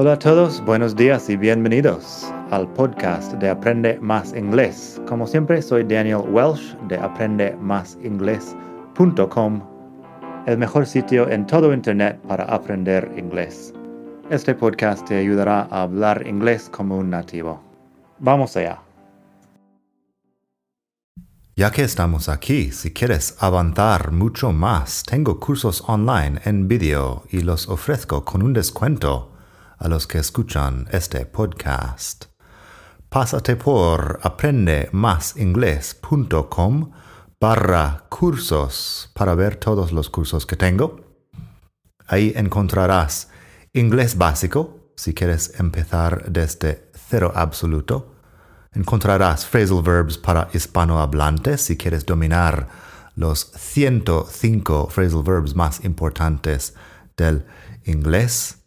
Hola a todos, buenos días y bienvenidos al podcast de Aprende Más Inglés. Como siempre, soy Daniel Welsh de aprendemásinglés.com, el mejor sitio en todo Internet para aprender inglés. Este podcast te ayudará a hablar inglés como un nativo. Vamos allá. Ya que estamos aquí, si quieres avanzar mucho más, tengo cursos online en vídeo y los ofrezco con un descuento a los que escuchan este podcast. Pásate por aprendemasingles.com barra cursos para ver todos los cursos que tengo. Ahí encontrarás inglés básico, si quieres empezar desde cero absoluto. Encontrarás phrasal verbs para hispanohablantes, si quieres dominar los 105 phrasal verbs más importantes del inglés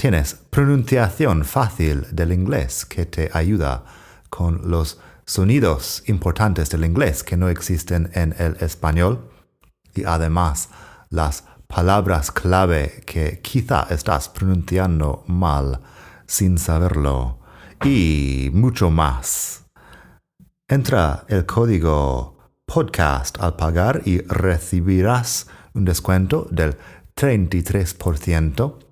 tienes pronunciación fácil del inglés que te ayuda con los sonidos importantes del inglés que no existen en el español. Y además las palabras clave que quizá estás pronunciando mal sin saberlo. Y mucho más. Entra el código podcast al pagar y recibirás un descuento del 33%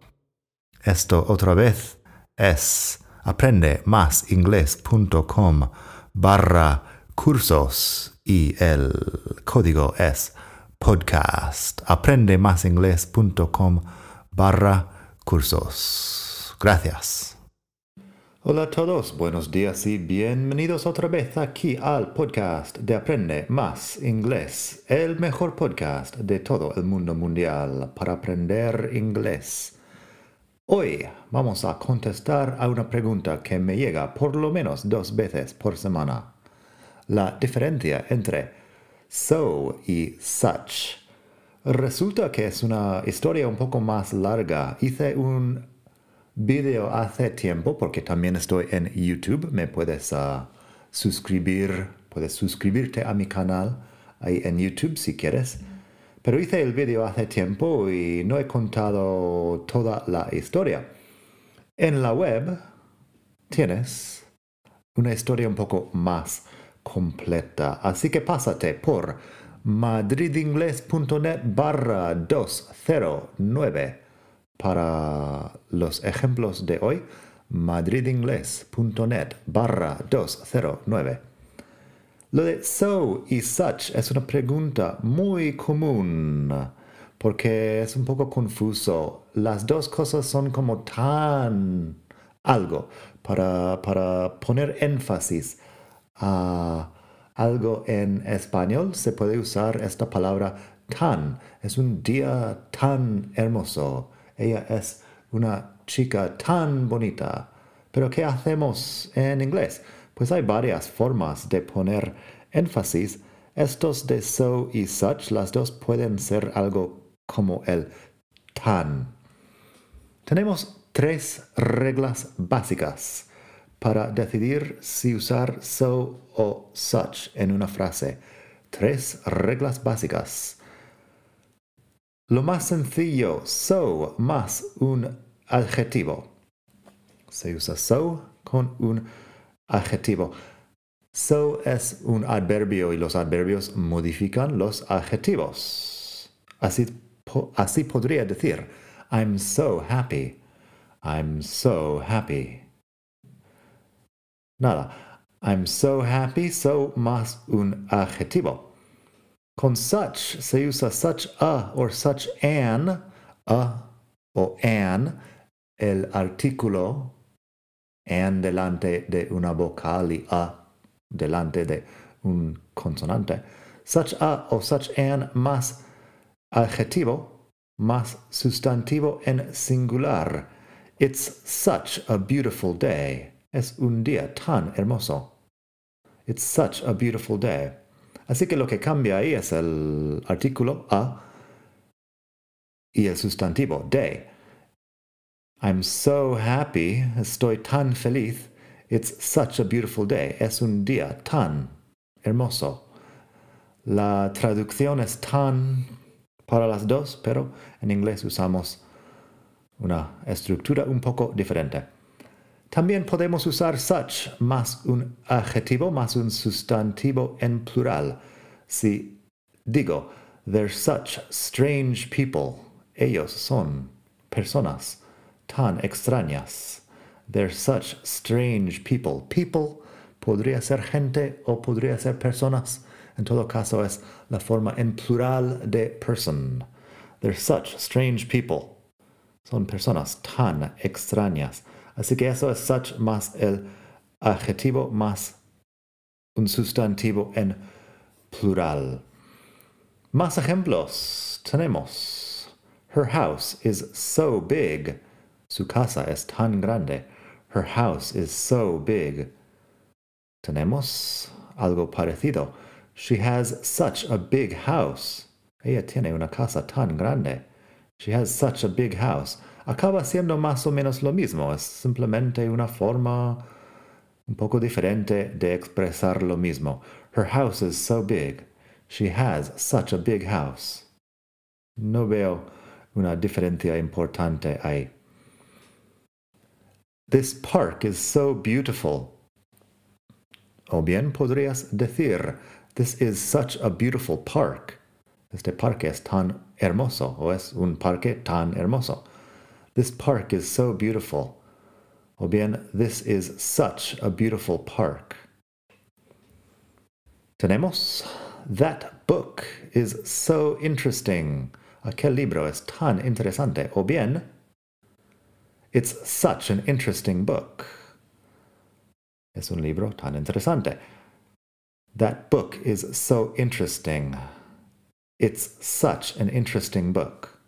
esto otra vez es aprendemasingles.com barra cursos y el código es podcast. aprendemasingles.com barra cursos. Gracias. Hola a todos, buenos días y bienvenidos otra vez aquí al podcast de Aprende Más Inglés, el mejor podcast de todo el mundo mundial para aprender inglés. Hoy vamos a contestar a una pregunta que me llega por lo menos dos veces por semana. La diferencia entre so y such. Resulta que es una historia un poco más larga. Hice un video hace tiempo porque también estoy en YouTube. Me puedes ah, suscribir, puedes suscribirte a mi canal ahí en YouTube si quieres. Pero hice el vídeo hace tiempo y no he contado toda la historia. En la web tienes una historia un poco más completa. Así que pásate por madridingles.net barra 209 para los ejemplos de hoy. madridingles.net barra 209. Lo de so y such es una pregunta muy común porque es un poco confuso. Las dos cosas son como tan algo para, para poner énfasis a algo en español se puede usar esta palabra tan. Es un día tan hermoso. Ella es una chica tan bonita. Pero ¿qué hacemos en inglés? Pues hay varias formas de poner énfasis. Estos de so y such, las dos pueden ser algo como el tan. Tenemos tres reglas básicas para decidir si usar so o such en una frase. Tres reglas básicas. Lo más sencillo, so más un adjetivo. Se usa so con un adjetivo. So es un adverbio y los adverbios modifican los adjetivos. Así, así podría decir, I'm so happy. I'm so happy. Nada. I'm so happy, so más un adjetivo. Con such se usa such a or such an, a o an, el artículo en delante de una vocal y a delante de un consonante. Such a o such an más adjetivo más sustantivo en singular. It's such a beautiful day. Es un día tan hermoso. It's such a beautiful day. Así que lo que cambia ahí es el artículo a y el sustantivo day. I'm so happy, estoy tan feliz. It's such a beautiful day. Es un día tan hermoso. La traducción es tan para las dos, pero en inglés usamos una estructura un poco diferente. También podemos usar such más un adjetivo más un sustantivo en plural. Si digo, they're such strange people, ellos son personas tan extrañas. They're such strange people. People podría ser gente o podría ser personas. En todo caso es la forma en plural de person. They're such strange people. Son personas tan extrañas. Así que eso es such más el adjetivo más un sustantivo en plural. Más ejemplos tenemos. Her house is so big. Su casa es tan grande. Her house is so big. Tenemos algo parecido. She has such a big house. Ella tiene una casa tan grande. She has such a big house. Acaba siendo más o menos lo mismo. Es simplemente una forma un poco diferente de expresar lo mismo. Her house is so big. She has such a big house. No veo una diferencia importante ahí. This park is so beautiful. O bien podrías decir, This is such a beautiful park. Este parque es tan hermoso, o es un parque tan hermoso. This park is so beautiful. O bien, this is such a beautiful park. Tenemos, that book is so interesting. Aquel libro es tan interesante. O bien, it's such an interesting book. Es un libro tan interesante. That book is so interesting. It's such an interesting book.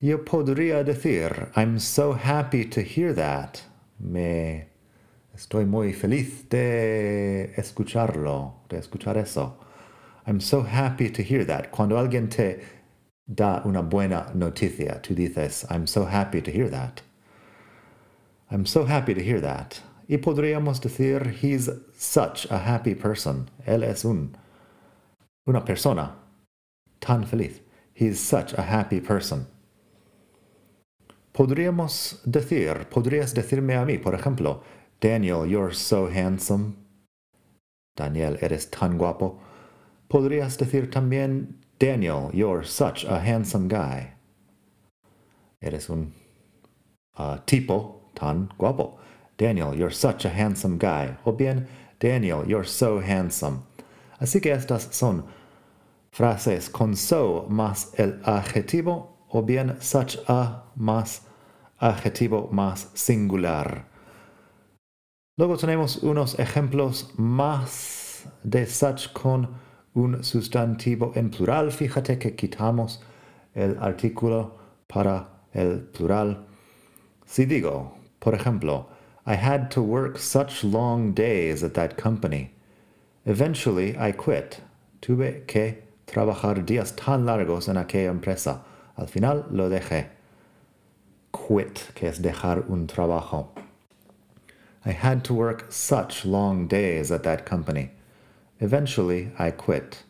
Yo podría decir, I'm so happy to hear that. Me estoy muy feliz de escucharlo, de escuchar eso. I'm so happy to hear that. Cuando alguien te da una buena noticia, tú dices, I'm so happy to hear that. I'm so happy to hear that. Y podríamos decir, he's such a happy person. Él es un, una persona tan feliz. He's such a happy person. Podríamos decir, podrías decirme a mí, por ejemplo, Daniel, you're so handsome. Daniel, eres tan guapo. Podrías decir también, Daniel, you're such a handsome guy. Eres un uh, tipo tan guapo. Daniel, you're such a handsome guy. O bien, Daniel, you're so handsome. Así que estas son frases con so más el adjetivo o bien such a más adjetivo más singular. Luego tenemos unos ejemplos más de such con un sustantivo en plural. Fíjate que quitamos el artículo para el plural. Si digo, por ejemplo, I had to work such long days at that company. Eventually, I quit. Tuve que trabajar días tan largos en aquella empresa. Al final lo dejé. Quit, que es dejar un trabajo. I had to work such long days at that company. Eventually, I quit.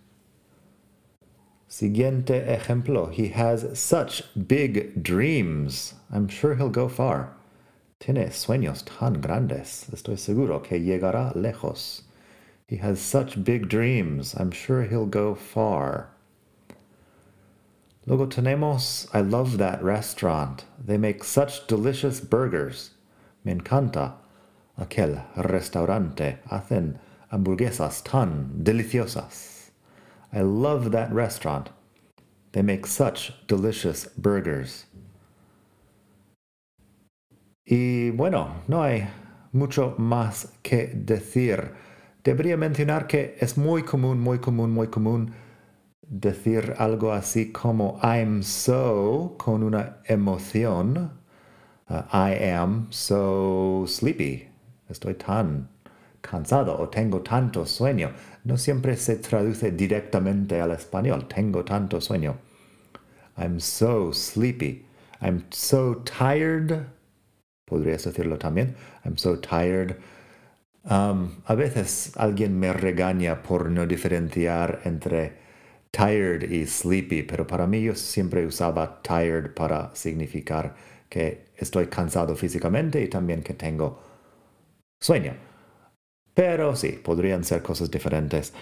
Siguiente ejemplo. He has such big dreams. I'm sure he'll go far. Tiene sueños tan grandes. Estoy seguro que llegará lejos. He has such big dreams. I'm sure he'll go far. Luego tenemos, I love that restaurant. They make such delicious burgers. Me encanta aquel restaurante. Hacen hamburguesas tan deliciosas. I love that restaurant. They make such delicious burgers. Y bueno, no hay mucho más que decir. Debería mencionar que es muy común, muy común, muy común decir algo así como I'm so con una emoción. Uh, I am so sleepy. Estoy tan cansado o tengo tanto sueño. No siempre se traduce directamente al español. Tengo tanto sueño. I'm so sleepy. I'm so tired podrías decirlo también. I'm so tired. Um, a veces alguien me regaña por no diferenciar entre tired y sleepy, pero para mí yo siempre usaba tired para significar que estoy cansado físicamente y también que tengo sueño. Pero sí, podrían ser cosas diferentes.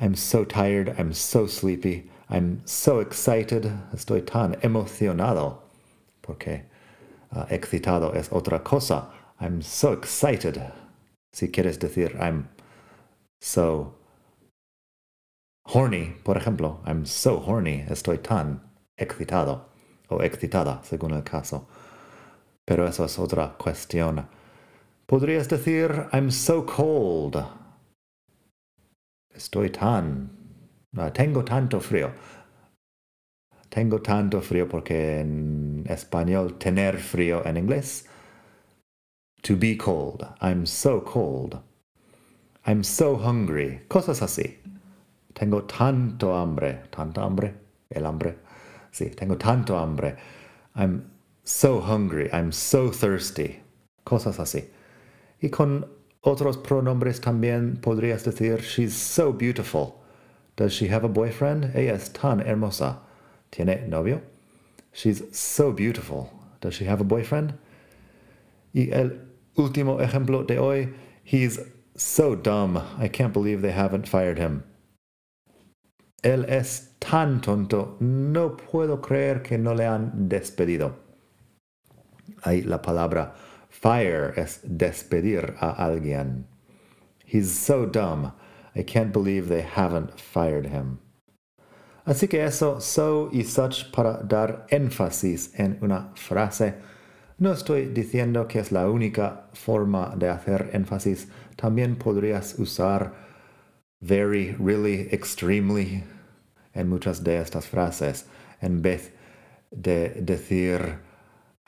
I'm so tired, I'm so sleepy, I'm so excited, estoy tan emocionado, porque uh, excitado es otra cosa. I'm so excited. Si quieres decir I'm so horny, por ejemplo, I'm so horny, estoy tan excitado o excitada, según el caso. Pero eso es otra cuestión. Podrías decir I'm so cold. Estoy tan... tengo tanto frío. Tengo tanto frío porque en español tener frío en inglés. To be cold. I'm so cold. I'm so hungry. Cosas así. Tengo tanto hambre. ¿Tanto hambre? El hambre. Sí, tengo tanto hambre. I'm so hungry. I'm so thirsty. Cosas así. Y con otros pronombres también podrías decir, she's so beautiful. Does she have a boyfriend? Ella es tan hermosa. ¿Tiene novio? She's so beautiful. Does she have a boyfriend? Y el último ejemplo de hoy, he's so dumb. I can't believe they haven't fired him. Él es tan tonto. No puedo creer que no le han despedido. Hay la palabra fire es despedir a alguien. He's so dumb. I can't believe they haven't fired him. Así que eso, so y such para dar énfasis en una frase. No estoy diciendo que es la única forma de hacer énfasis. También podrías usar very, really, extremely en muchas de estas frases en vez de decir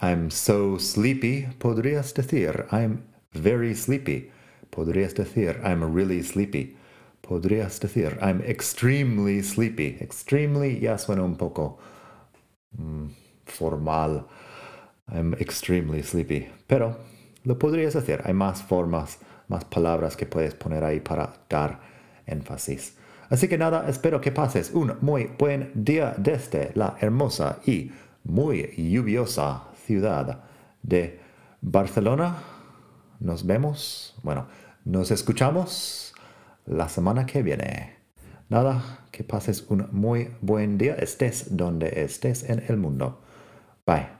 I'm so sleepy, podrías decir I'm very sleepy. Podrías decir I'm really sleepy. Podrías decir I'm extremely sleepy. Extremely ya suena un poco mm, formal. I'm extremely sleepy. Pero lo podrías decir. Hay más formas, más palabras que puedes poner ahí para dar énfasis. Así que nada, espero que pases un muy buen día desde la hermosa y muy lluviosa ciudad de Barcelona. Nos vemos, bueno, nos escuchamos la semana que viene. Nada, que pases un muy buen día, estés donde estés en el mundo. Bye.